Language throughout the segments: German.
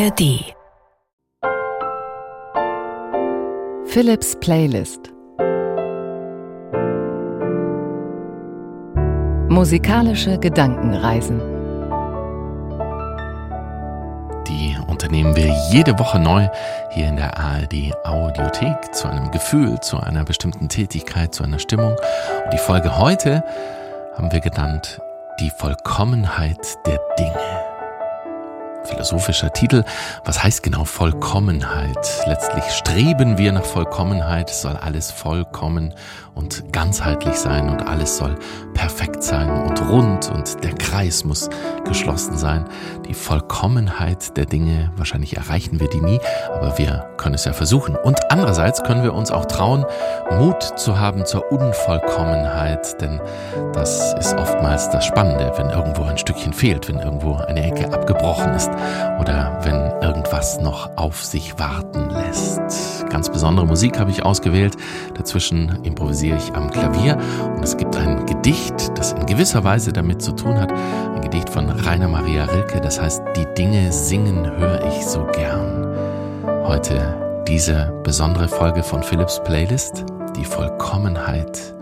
ARD Philips Playlist. Musikalische Gedankenreisen. Die unternehmen wir jede Woche neu hier in der ARD Audiothek zu einem Gefühl, zu einer bestimmten Tätigkeit, zu einer Stimmung. Und die Folge heute haben wir genannt Die Vollkommenheit der Dinge philosophischer Titel. Was heißt genau Vollkommenheit? Letztlich streben wir nach Vollkommenheit. Soll alles vollkommen und ganzheitlich sein und alles soll perfekt sein und rund und der Kreis muss geschlossen sein. Die Vollkommenheit der Dinge, wahrscheinlich erreichen wir die nie, aber wir können es ja versuchen. Und andererseits können wir uns auch trauen, Mut zu haben zur Unvollkommenheit, denn das ist oftmals das Spannende, wenn irgendwo ein Stückchen fehlt, wenn irgendwo eine Ecke abgebrochen ist oder wenn irgendwas noch auf sich warten lässt. Ganz besondere Musik habe ich ausgewählt. Dazwischen improvisiere ich am Klavier und es gibt ein Gedicht, das in gewisser Weise damit zu tun hat. Ein Gedicht von Rainer Maria Rilke, das heißt, die Dinge singen höre ich so gern. Heute diese besondere Folge von Philips Playlist, die Vollkommenheit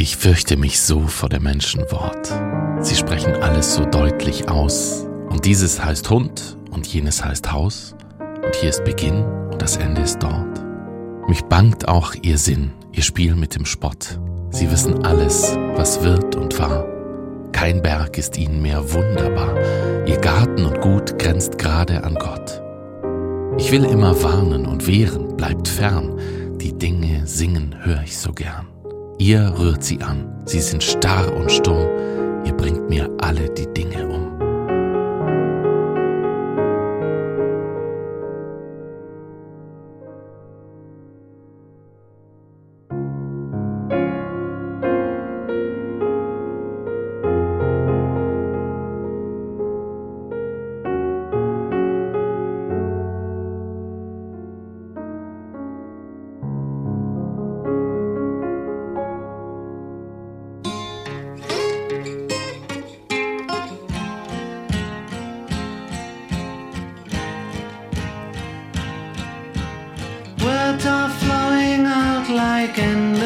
Ich fürchte mich so vor der Menschenwort. Sie sprechen alles so deutlich aus. Und dieses heißt Hund und jenes heißt Haus. Und hier ist Beginn und das Ende ist dort. Mich bangt auch ihr Sinn, ihr Spiel mit dem Spott. Sie wissen alles, was wird und war. Kein Berg ist ihnen mehr wunderbar. Ihr Garten und Gut grenzt gerade an Gott. Ich will immer warnen und wehren, bleibt fern. Die Dinge singen höre ich so gern. Ihr rührt sie an, sie sind starr und stumm. Ihr bringt mir alle die Dinge um.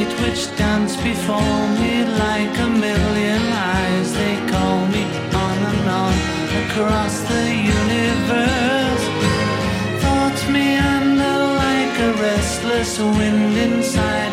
light which dance before me like a million eyes. They call me on and on across the universe. Thoughts me under like a restless wind inside.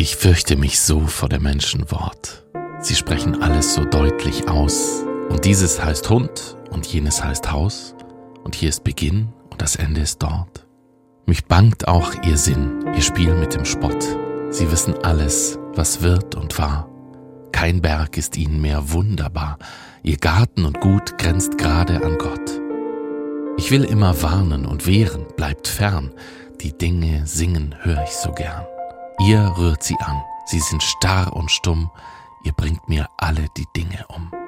Ich fürchte mich so vor der Menschenwort. Sie sprechen alles so deutlich aus. Und dieses heißt Hund und jenes heißt Haus. Und hier ist Beginn und das Ende ist dort. Mich bangt auch ihr Sinn, ihr Spiel mit dem Spott. Sie wissen alles, was wird und war. Kein Berg ist ihnen mehr wunderbar. Ihr Garten und Gut grenzt gerade an Gott. Ich will immer warnen und wehren, bleibt fern. Die Dinge singen hör ich so gern. Ihr rührt sie an, sie sind starr und stumm, ihr bringt mir alle die Dinge um.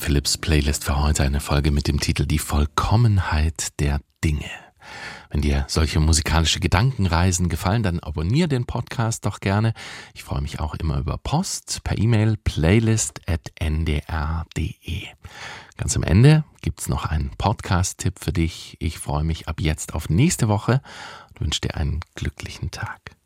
Philips Playlist für heute, eine Folge mit dem Titel Die Vollkommenheit der Dinge. Wenn dir solche musikalische Gedankenreisen gefallen, dann abonniere den Podcast doch gerne. Ich freue mich auch immer über Post per E-Mail playlist.ndr.de. Ganz am Ende gibt's noch einen Podcast-Tipp für dich. Ich freue mich ab jetzt auf nächste Woche und wünsche dir einen glücklichen Tag.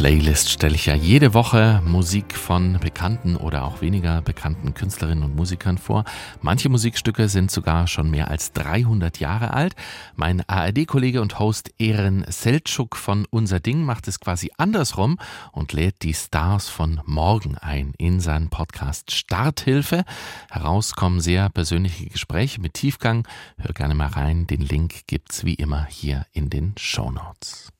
Playlist stelle ich ja jede Woche Musik von bekannten oder auch weniger bekannten Künstlerinnen und Musikern vor. Manche Musikstücke sind sogar schon mehr als 300 Jahre alt. Mein ARD-Kollege und Host Ehren Seltschuk von Unser Ding macht es quasi andersrum und lädt die Stars von morgen ein in seinen Podcast Starthilfe. Herauskommen sehr persönliche Gespräche mit Tiefgang. Hör gerne mal rein. Den Link gibt's wie immer hier in den Show Notes.